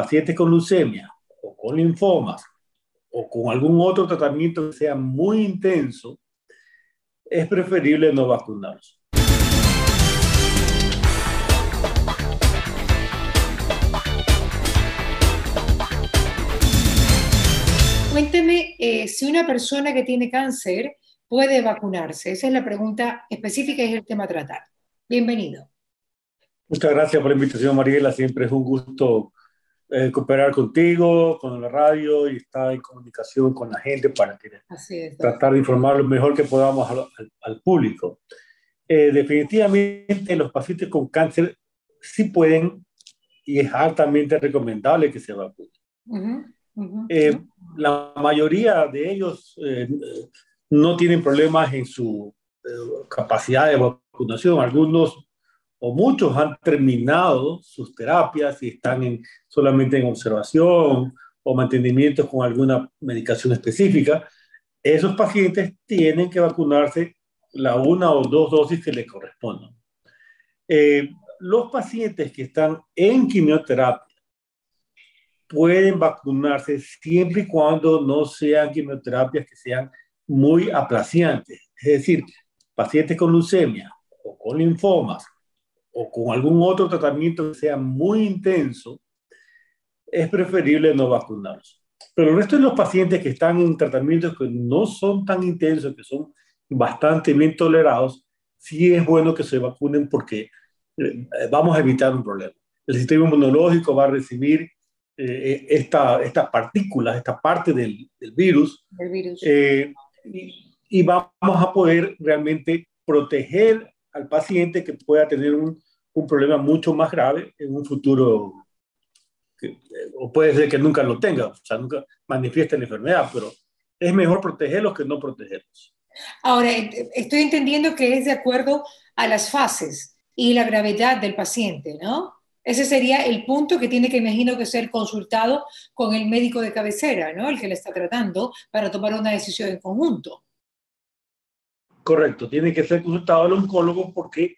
pacientes con leucemia o con linfomas o con algún otro tratamiento que sea muy intenso, es preferible no vacunarlos. Cuénteme eh, si una persona que tiene cáncer puede vacunarse. Esa es la pregunta específica y es el tema a tratar. Bienvenido. Muchas gracias por la invitación, Mariela. Siempre es un gusto eh, cooperar contigo, con la radio y estar en comunicación con la gente para tratar de informar lo mejor que podamos al, público. Eh, definitivamente los pacientes con cáncer sí pueden y es altamente recomendable que se vacunen. Eh, la mayoría de ellos no tienen problemas en su capacidad de vacunación. Algunos o muchos han terminado sus terapias y están en, solamente en observación o mantenimiento con alguna medicación específica, esos pacientes tienen que vacunarse la una o dos dosis que le correspondan. Eh, los pacientes que están en quimioterapia pueden vacunarse siempre y cuando no sean quimioterapias que sean muy aplaciantes. Es decir, pacientes con leucemia o con linfomas o con algún otro tratamiento que sea muy intenso, es preferible no vacunarlos. Pero el resto de los pacientes que están en tratamientos que no son tan intensos, que son bastante bien tolerados, sí es bueno que se vacunen porque eh, vamos a evitar un problema. El sistema inmunológico va a recibir eh, esta, estas partículas, esta parte del, del virus, eh, y, y, vamos a poder realmente proteger al paciente que pueda tener un, un problema mucho más grave en un futuro, que, o puede ser que nunca lo tenga, o sea, nunca manifieste la enfermedad, pero es mejor protegerlos que no protegerlos. Ahora, estoy entendiendo que es de acuerdo a las fases y la gravedad del paciente, ¿no? Ese sería el punto que tiene que, imagino, que ser consultado con el médico de cabecera, ¿no? El que le está tratando para tomar una decisión en conjunto. Correcto, tiene que ser consultado el oncólogo porque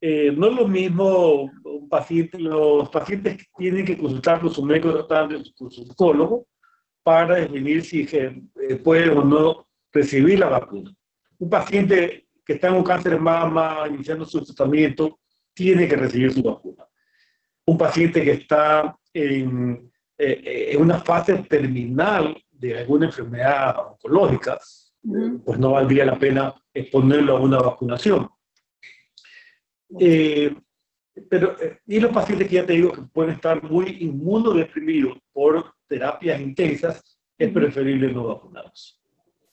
eh, no es lo mismo un paciente, los pacientes tienen que consultar con su médico tratante, con su oncólogo, para definir si eh, puede o no recibir la vacuna. Un paciente que está en un cáncer de mama, iniciando su tratamiento, tiene que recibir su vacuna. Un paciente que está en, eh, en una fase terminal de alguna enfermedad oncológica, pues no valdría la pena exponerlo a una vacunación. Eh, pero, eh, y los pacientes que ya te digo que pueden estar muy inmunodeprimidos por terapias intensas, es preferible no vacunarlos.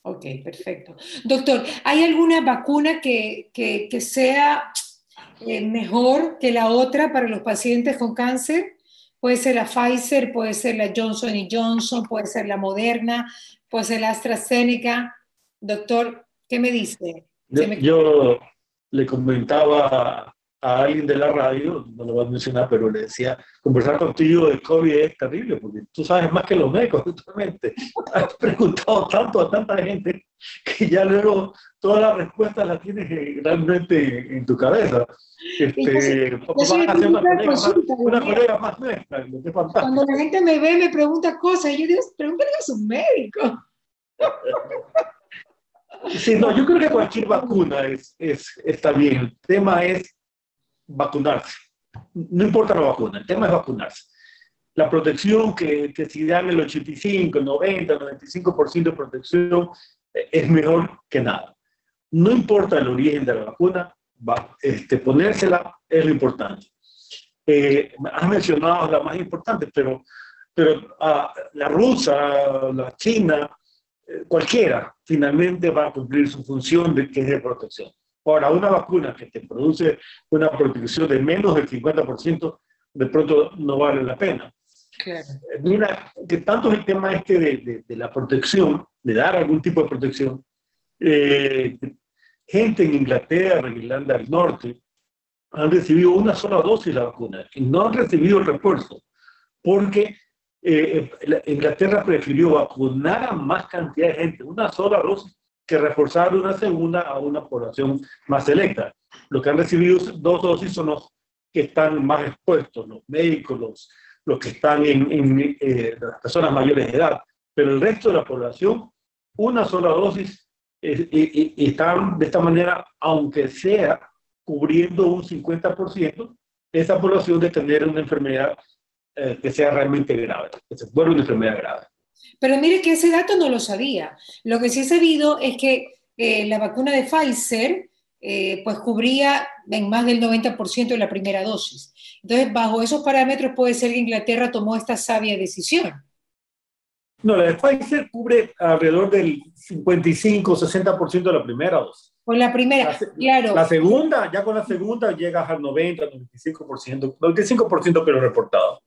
Ok, perfecto. Doctor, ¿hay alguna vacuna que, que, que sea eh, mejor que la otra para los pacientes con cáncer? Puede ser la Pfizer, puede ser la Johnson Johnson, puede ser la Moderna, puede ser la AstraZeneca. Doctor, ¿qué me dice? yo le comentaba a alguien de la radio, no lo voy a mencionar, pero le decía, conversar contigo de COVID es terrible, porque tú sabes más que los médicos, justamente. Has preguntado tanto a tanta gente que ya luego todas las respuestas las tienes realmente en tu cabeza. Este, una, colega más, nuestra, Cuando la gente me ve, me pregunta cosas, y yo digo, pregúntale a su médico. Sí, no, yo creo que cualquier vacuna es, es, está bien. El tema es vacunarse. No importa la vacuna, el tema es vacunarse. La protección que, que si dan el 85, 90, 95% de protección eh, es mejor que nada. No importa el origen de la vacuna, va, este, ponérsela es lo importante. Eh, has mencionado la más importante, pero, pero ah, la rusa, la china, eh, cualquiera finalmente va a cumplir su función de que es de protección. Ahora, una vacuna que te produce una protección de menos del 50%, de pronto no vale la pena. Claro. Eh, mira, que tanto es el tema este de, de, la protección, de dar algún tipo de protección. Eh, gente en Inglaterra, en Irlanda del Norte, han recibido una sola dosis de la vacuna y no han recibido el refuerzo, porque eh, Inglaterra prefirió vacunar a más cantidad de gente, una sola dosis, que reforzar una segunda a una población más selecta. Los que han recibido dos dosis son los que están más expuestos, los médicos, los, que están en, eh, las personas mayores de edad, pero el resto de la población, una sola dosis, y, están de esta manera, aunque sea cubriendo un 50%, esa población de tener una enfermedad eh, que sea realmente grave, que se vuelva una enfermedad grave. Pero mire que ese dato no lo sabía. Lo que sí he sabido es que eh, la vacuna de Pfizer eh, pues cubría en más del 90% de la primera dosis. Entonces, bajo esos parámetros puede ser que Inglaterra tomó esta sabia decisión. No, la de Pfizer cubre alrededor del 55-60% de la primera dosis. Con la primera, claro. La segunda, ya con la segunda llegas al 90, 95%, 95% pero reportado.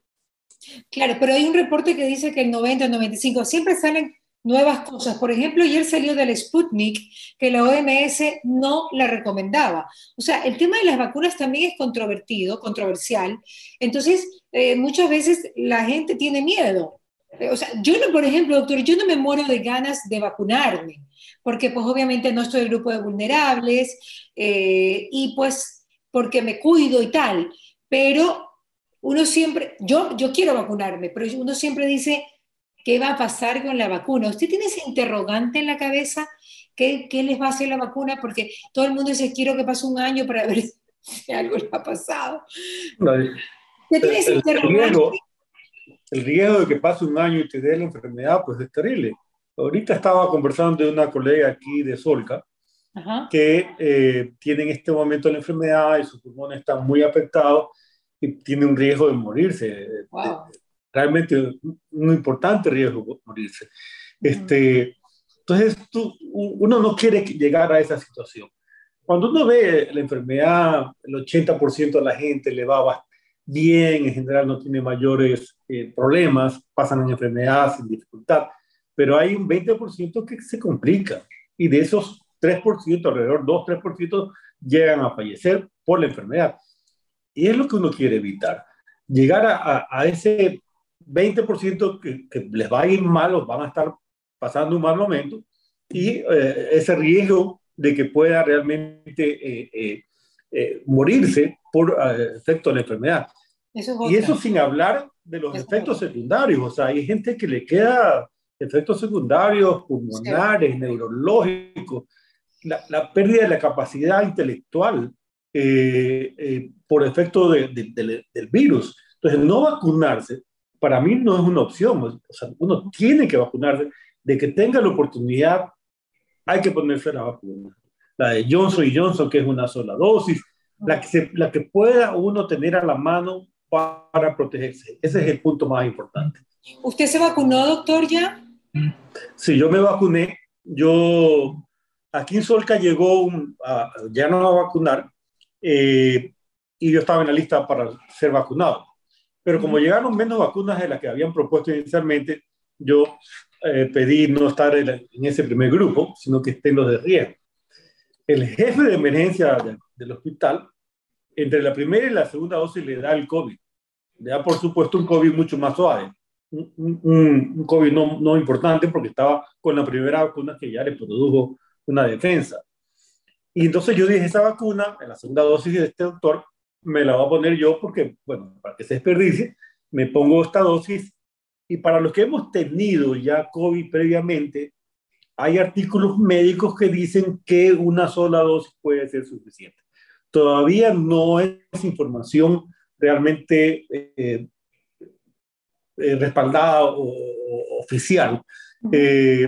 Claro, pero hay un reporte que dice que el 90, 95, siempre salen nuevas cosas. Por ejemplo, ayer salió del Sputnik que la OMS no la recomendaba. O sea, el tema de las vacunas también es controvertido, controversial. Entonces, eh, muchas veces la gente tiene miedo. Eh, o sea, yo no, por ejemplo, doctor, yo no me muero de ganas de vacunarme, porque pues obviamente no estoy en el grupo de vulnerables eh, y pues porque me cuido y tal, pero uno siempre, yo, yo quiero vacunarme, pero uno siempre dice, ¿qué va a pasar con la vacuna? ¿Usted tiene ese interrogante en la cabeza? ¿Qué, qué les va a hacer la vacuna? Porque todo el mundo dice, quiero que pase un año para ver si algo le ha pasado. ¿Usted tiene ese interrogante? El riesgo, de que pase un año y te dé la enfermedad, pues es terrible. Ahorita estaba conversando de una colega aquí de Solca, que eh, tiene en este momento la enfermedad y sus pulmones están muy afectados tiene un riesgo de morirse. Realmente un importante riesgo de morirse. Este, entonces, tú, uno no quiere llegar a esa situación. Cuando uno ve la enfermedad, el 80% de la gente le va bien, en general no tiene mayores eh, problemas, pasan en enfermedad sin dificultad, pero hay un 20% que se complica y de esos 3%, alrededor 2-3%, llegan a fallecer por la enfermedad. Y es lo que uno quiere evitar. Llegar a, a, ese 20% que, que, les va a ir mal o van a estar pasando un mal momento y eh, ese riesgo de que pueda realmente eh, eh, morirse por efecto de la enfermedad. y eso sin hablar de los efectos secundarios. O sea, hay gente que le queda efectos secundarios pulmonares, neurológicos, la, la, pérdida de la capacidad intelectual por efecto de, del virus. Entonces, no vacunarse, para mí no es una opción. O sea, uno tiene que vacunarse. De que tenga la oportunidad, hay que ponerse la vacuna. La de Johnson y Johnson, que es una sola dosis, la que, se, la que pueda uno tener a la mano para protegerse. Ese es el punto más importante. ¿Usted se vacunó, doctor, ya? Sí, yo me vacuné. Yo, aquí en Solca llegó, un, ya no a vacunar, eh, y yo estaba en la lista para ser vacunado. Pero como llegaron menos vacunas de las que habían propuesto inicialmente, yo eh, pedí no estar en, ese primer grupo, sino que estén los de riesgo. El jefe de emergencia del hospital, entre la primera y la segunda dosis le da el COVID. Le da, por supuesto, un COVID mucho más suave. Un, un, COVID no, no importante porque estaba con la primera vacuna que ya le produjo una defensa. Y entonces yo dije, esa vacuna, en la segunda dosis de este doctor, me la voy a poner yo porque, bueno, para que se desperdicie, me pongo esta dosis. Y para los que hemos tenido ya COVID previamente, hay artículos médicos que dicen que una sola dosis puede ser suficiente. Todavía no es información realmente eh, eh, respaldada o, oficial. Eh,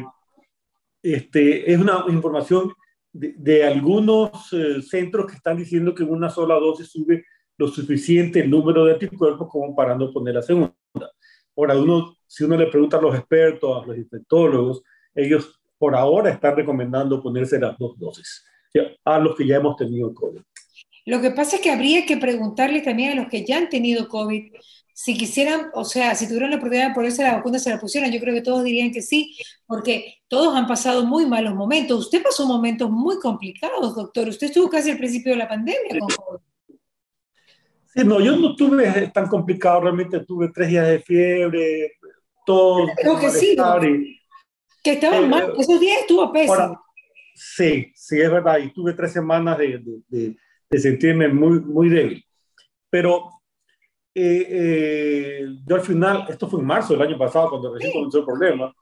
este, es una información de, algunos eh, centros que están diciendo que una sola dosis sube lo suficiente el número de anticuerpos como para no poner la segunda. Ahora, uno, si uno le pregunta a los expertos, a los infectólogos, ellos por ahora están recomendando ponerse las dos dosis a los que ya hemos tenido COVID. Lo que pasa es que habría que preguntarle también a los que ya han tenido COVID si quisieran, o sea, si tuvieran la oportunidad de ponerse la vacuna, se la pusieran. Yo creo que todos dirían que sí, porque todos han pasado muy malos momentos. Usted pasó momentos muy complicados, doctor. Usted estuvo casi al principio de la pandemia con COVID. Sí, no, yo no tuve tan complicado, realmente tuve tres días de fiebre, todo. Creo que sí, que estaba eh, mal, esos días estuvo pésimo. sí, sí, es verdad, y tuve tres semanas de, de, de, de sentirme muy, muy débil. Pero yo al final, esto fue en marzo del año pasado, cuando recién comenzó el problema,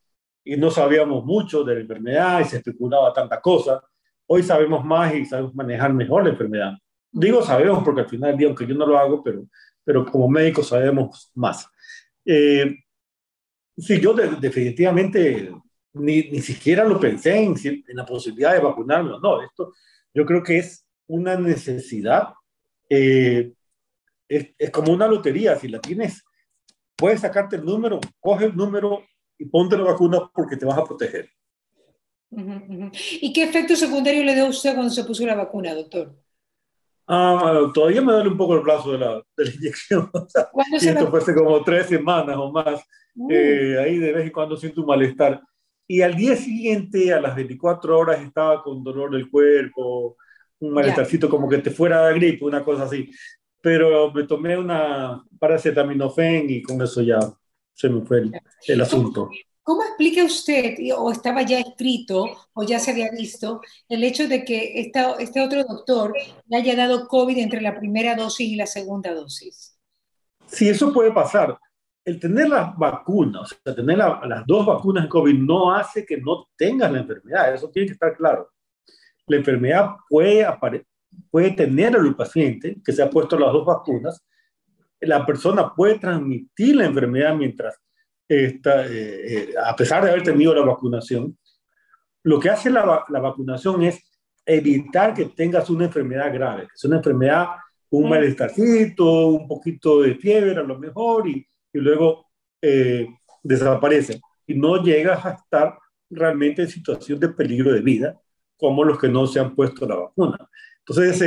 y no sabíamos mucho de la enfermedad y se especulaba tanta cosa. Hoy sabemos más y sabemos manejar mejor la enfermedad. Digo sabemos porque al final del día, aunque yo no lo hago, pero, pero como médico sabemos más. Eh, sí, yo definitivamente ni, ni, siquiera lo pensé en, en, la posibilidad de vacunarme no. Esto yo creo que es una necesidad. Es, es, como una lotería. Si la tienes, puedes sacarte el número, coge el número y ponte la vacuna porque te vas a proteger. ¿Y qué efecto secundario le dio a usted cuando se puso la vacuna, doctor? Ah, todavía me duele un poco el brazo de la, de la inyección. y esto fue hace como tres semanas o más. Uh. Eh, ahí de vez en cuando siento un malestar. Y al día siguiente, a las 24 horas, estaba con dolor del cuerpo, un malestarcito como que te fuera de gripe, una cosa así. Pero me tomé una paracetaminofen y con eso ya se me fue el, asunto. ¿Cómo explica usted, o estaba ya escrito, o ya se había visto, el hecho de que esta, este otro doctor le haya dado COVID entre la primera dosis y la segunda dosis? Sí, eso puede pasar. El tener las vacunas, o sea, tener las dos vacunas de COVID no hace que no tengas la enfermedad, eso tiene que estar claro. La enfermedad puede, puede tener al paciente que se ha puesto las dos vacunas, la persona puede transmitir la enfermedad mientras está, eh, eh, a pesar de haber tenido la vacunación. Lo que hace la, la, vacunación es evitar que tengas una enfermedad grave, que es una enfermedad, un malestarcito, un poquito de fiebre a lo mejor, y, y luego eh, desaparece. Y no llegas a estar realmente en situación de peligro de vida, como los que no se han puesto la vacuna. Entonces,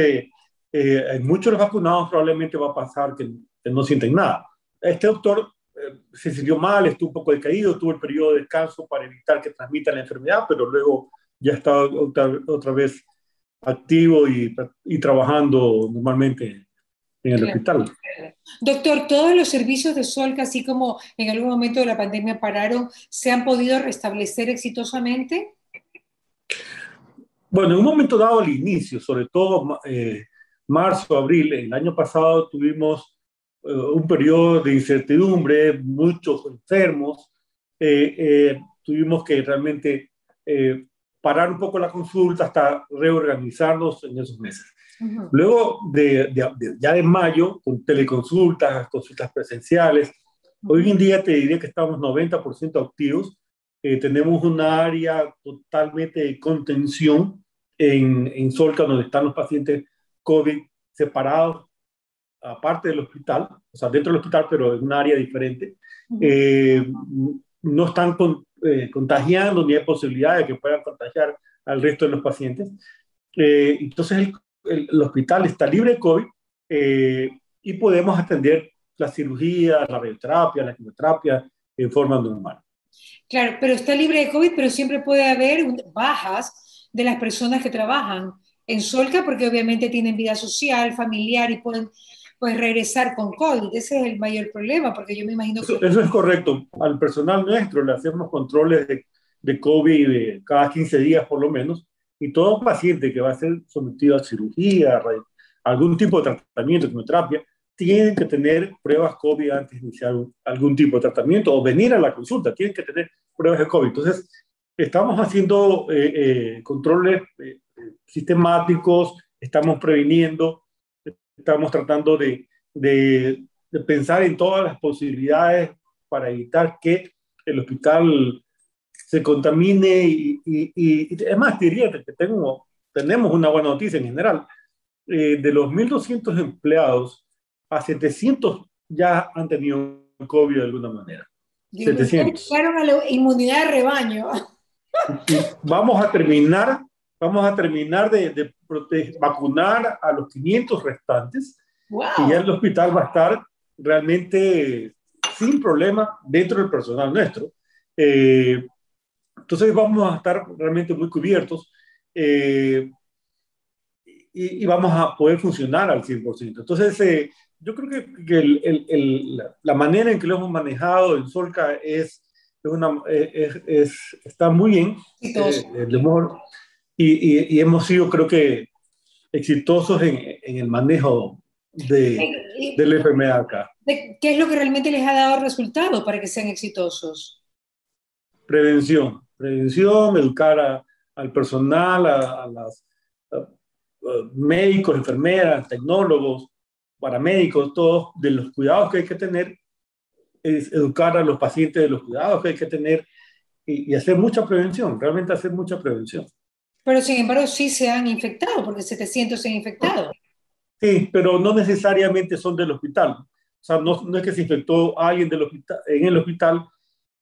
eh, en muchos de los vacunados probablemente va a pasar que no sienten nada. Este doctor eh, se sintió mal, estuvo un poco decaído, tuvo el periodo de descanso para evitar que transmita la enfermedad, pero luego ya está otra, vez activo y, y, trabajando normalmente en el hospital. Doctor, ¿todos los servicios de Solca, así como en algún momento de la pandemia pararon, se han podido restablecer exitosamente? Bueno, en un momento dado al inicio, sobre todo eh, marzo, abril, el año pasado tuvimos eh, un periodo de incertidumbre, muchos enfermos, eh, eh, tuvimos que realmente parar un poco la consulta hasta reorganizarnos en esos meses. Luego, de, ya en mayo, con teleconsultas, consultas presenciales, hoy en día te diría que estamos 90% activos. Tenemos una área totalmente de contención en, en Solca, donde están los pacientes COVID separados aparte del hospital, o sea, dentro del hospital, pero en un área diferente, eh, no están eh, contagiando ni hay posibilidad de que puedan contagiar al resto de los pacientes. Eh, entonces, el, el, hospital está libre de COVID y podemos atender la cirugía, la radioterapia, la quimioterapia en forma normal. Claro, pero está libre de COVID, pero siempre puede haber bajas de las personas que trabajan en Solca porque obviamente tienen vida social, familiar y pueden pues regresar con COVID. Ese es el mayor problema, porque yo me imagino que... Eso, es correcto. Al personal nuestro le hacemos controles de, de COVID de cada 15 días por lo menos, y todo paciente que va a ser sometido a cirugía, a algún tipo de tratamiento, quimioterapia, tienen que tener pruebas COVID antes de iniciar algún tipo de tratamiento o venir a la consulta, tienen que tener pruebas de COVID. Entonces, estamos haciendo eh, eh, controles eh, sistemáticos, estamos previniendo, estamos tratando de, de, pensar en todas las posibilidades para evitar que el hospital se contamine y, y, y además diría que tengo, tenemos una buena noticia en general. Eh, de los 1.200 empleados, a 700 ya han tenido COVID de alguna manera. 700. a la inmunidad de rebaño. vamos a terminar, vamos a terminar de, de vacunar a los 500 restantes y ya el hospital va a estar realmente sin problema dentro del personal nuestro. Eh, entonces vamos a estar realmente muy cubiertos eh, y, y, vamos a poder funcionar al 100%. Entonces eh, yo creo que, que el, el, la, manera en que lo hemos manejado en Solca es, una, es, es está muy bien. el humor y, y, hemos sido, creo que, exitosos en, en, el manejo de, de la enfermedad acá. ¿Qué es lo que realmente les ha dado resultado para que sean exitosos? Prevención, prevención, educar al personal, a, los médicos, enfermeras, tecnólogos, paramédicos, todos, de los cuidados que hay que tener, es educar a los pacientes de los cuidados que hay que tener y, y hacer mucha prevención, realmente hacer mucha prevención. Pero sin embargo sí se han infectado, porque 700 se han infectado. Sí, pero no necesariamente son del hospital. O sea, no, no es que se infectó a alguien del hospital, en el hospital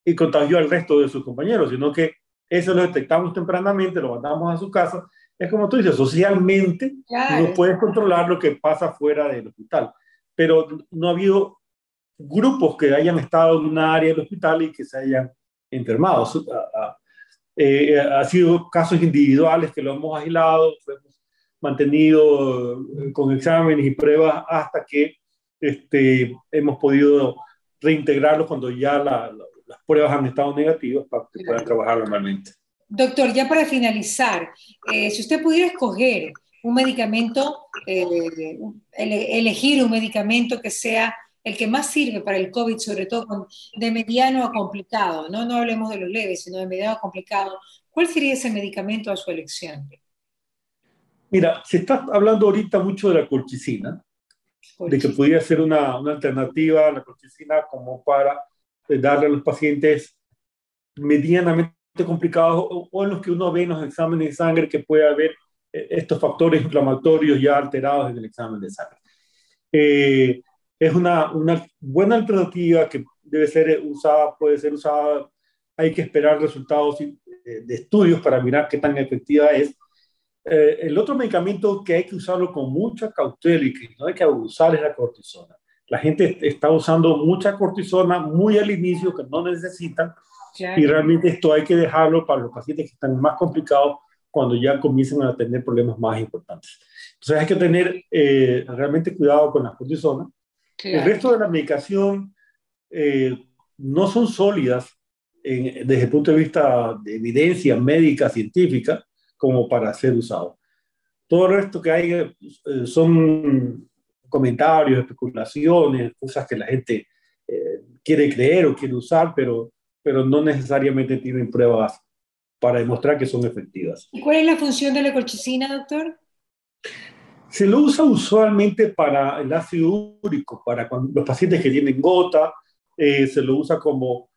y contagió al resto de sus compañeros, sino que eso lo detectamos tempranamente, lo mandamos a su casa. Es como tú dices, socialmente no puedes controlar lo que pasa fuera del hospital, pero no ha habido grupos que hayan estado en una área del hospital y que se hayan enfermado. Eh, ha sido casos individuales que lo hemos aislado, mantenido eh, con exámenes y pruebas hasta que este, hemos podido reintegrarlos cuando ya las pruebas han estado negativas para que puedan trabajar normalmente. Doctor, ya para finalizar, eh, si usted pudiera escoger un medicamento, eh, elegir un medicamento que sea el que más sirve para el COVID, sobre todo de mediano a complicado, ¿no? no hablemos de los leves, sino de mediano a complicado, ¿cuál sería ese medicamento a su elección? Mira, se está hablando ahorita mucho de la colchicina, de que podría ser una, una alternativa a la colchicina como para eh, darle a los pacientes medianamente complicados o, en los que uno ve en los exámenes de sangre que puede haber eh, estos factores inflamatorios ya alterados en el examen de sangre. Eh, es una, una buena alternativa que debe ser usada, puede ser usada, hay que esperar resultados de estudios para mirar qué tan efectiva es, eh, el otro medicamento que hay que usarlo con mucha cautela y que no hay que abusar es la cortisona. La gente está usando mucha cortisona muy al inicio que no necesitan y realmente esto hay que dejarlo para los pacientes que están más complicados cuando ya comienzan a tener problemas más importantes. Entonces hay que tener eh, realmente cuidado con la cortisona. El resto de la medicación eh, no son sólidas desde el punto de vista de evidencia médica, científica, como para ser usado. Todo el resto que hay eh, son comentarios, especulaciones, cosas que la gente eh, quiere creer o quiere usar, pero, pero no necesariamente tienen pruebas para demostrar que son efectivas. ¿Y cuál es la función de la colchicina, doctor? Se lo usa usualmente para el ácido úrico, para los pacientes que tienen gota, eh, se lo usa como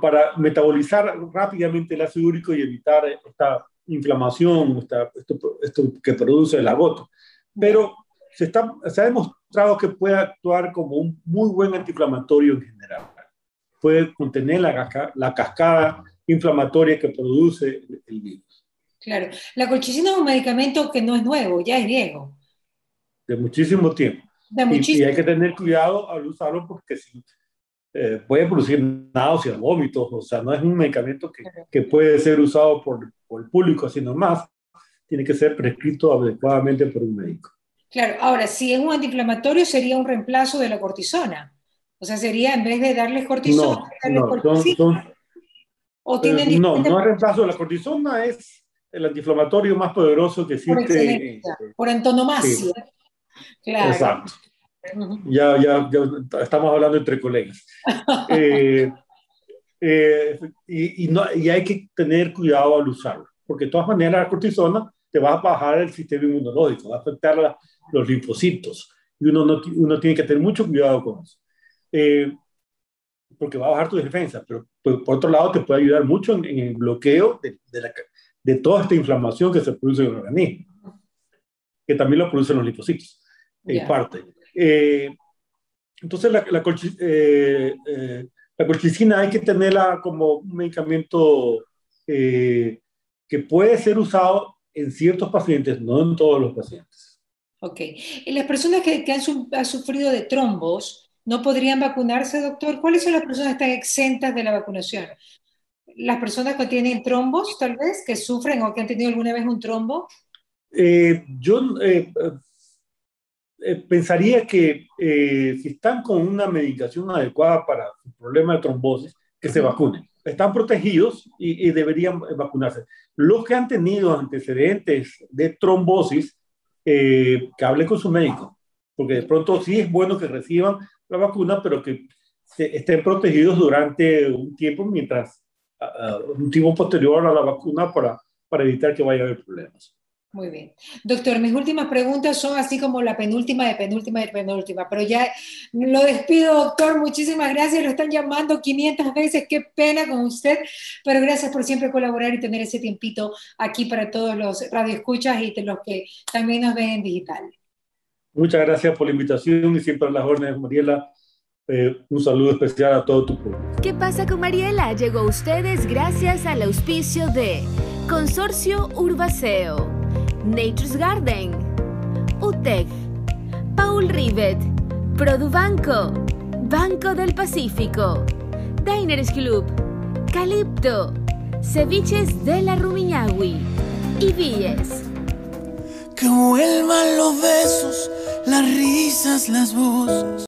para metabolizar rápidamente el ácido úrico y evitar esta inflamación, esto, esto, que produce el agoto. Pero se, está, se ha demostrado que puede actuar como un muy buen antiinflamatorio en general. Puede contener la, la cascada inflamatoria que produce el, virus. Claro, la colchicina es un medicamento que no es nuevo, ya es viejo. De muchísimo tiempo. De muchísimo. Y, hay que tener cuidado al usarlo porque eh, puede producir náuseas, vómitos, o sea, no es un medicamento que, que puede ser usado por, por, el público así nomás, tiene que ser prescrito adecuadamente por un médico. Claro, ahora, si es un antiinflamatorio, sería un reemplazo de la cortisona. O sea, sería en vez de darles cortisona, no, no, cortisona. ¿O tienen eh, no, no es reemplazo de la cortisona, es el antiinflamatorio más poderoso que existe. Por, por antonomasia. Claro. Exacto ya, ya, estamos hablando entre colegas. Eh, eh, y, y, no, y, hay que tener cuidado al usarlo, porque de todas maneras la cortisona te va a bajar el sistema inmunológico, va a afectar los linfocitos, y uno, no, uno tiene que tener mucho cuidado con eso. Eh, porque va a bajar tu defensa, pero por, otro lado te puede ayudar mucho en, el bloqueo de, de, la, de, toda esta inflamación que se produce en el organismo, que también lo producen los linfocitos, en parte. Eh, entonces, la, la, eh, eh, la, colchicina hay que tenerla como un medicamento que puede ser usado en ciertos pacientes, no en todos los pacientes. Ok. ¿Y las personas que, que han, sufrido de trombos no podrían vacunarse, doctor? ¿Cuáles son las personas que están exentas de la vacunación? ¿Las personas que tienen trombos, tal vez, que sufren o que han tenido alguna vez un trombo? yo eh, pensaría que eh, si están con una medicación adecuada para su problema de trombosis, que se vacunen. Están protegidos y, deberían vacunarse. Los que han tenido antecedentes de trombosis, eh, que hablen con su médico, porque de pronto sí es bueno que reciban la vacuna, pero que estén protegidos durante un tiempo mientras, un tiempo posterior a la vacuna para, para evitar que vaya a haber problemas. Muy bien. Doctor, mis últimas preguntas son así como la penúltima de penúltima de penúltima, pero ya lo despido, doctor. Muchísimas gracias. Lo están llamando 500 veces. Qué pena con usted, pero gracias por siempre colaborar y tener ese tiempito aquí para todos los radioescuchas y los que también nos ven en digital. Muchas gracias por la invitación y siempre a las órdenes, Mariela. Eh, un saludo especial a todo tu pueblo. ¿Qué pasa con Mariela? Llegó a ustedes gracias al auspicio de Consorcio Urbaceo, Nature's Garden, UTEC, Paul Rivet, Produbanco, Banco del Pacífico, Diners Club, Calipto, Ceviches de la Rumiñahui y Villes. Que vuelvan los besos, las risas, las voces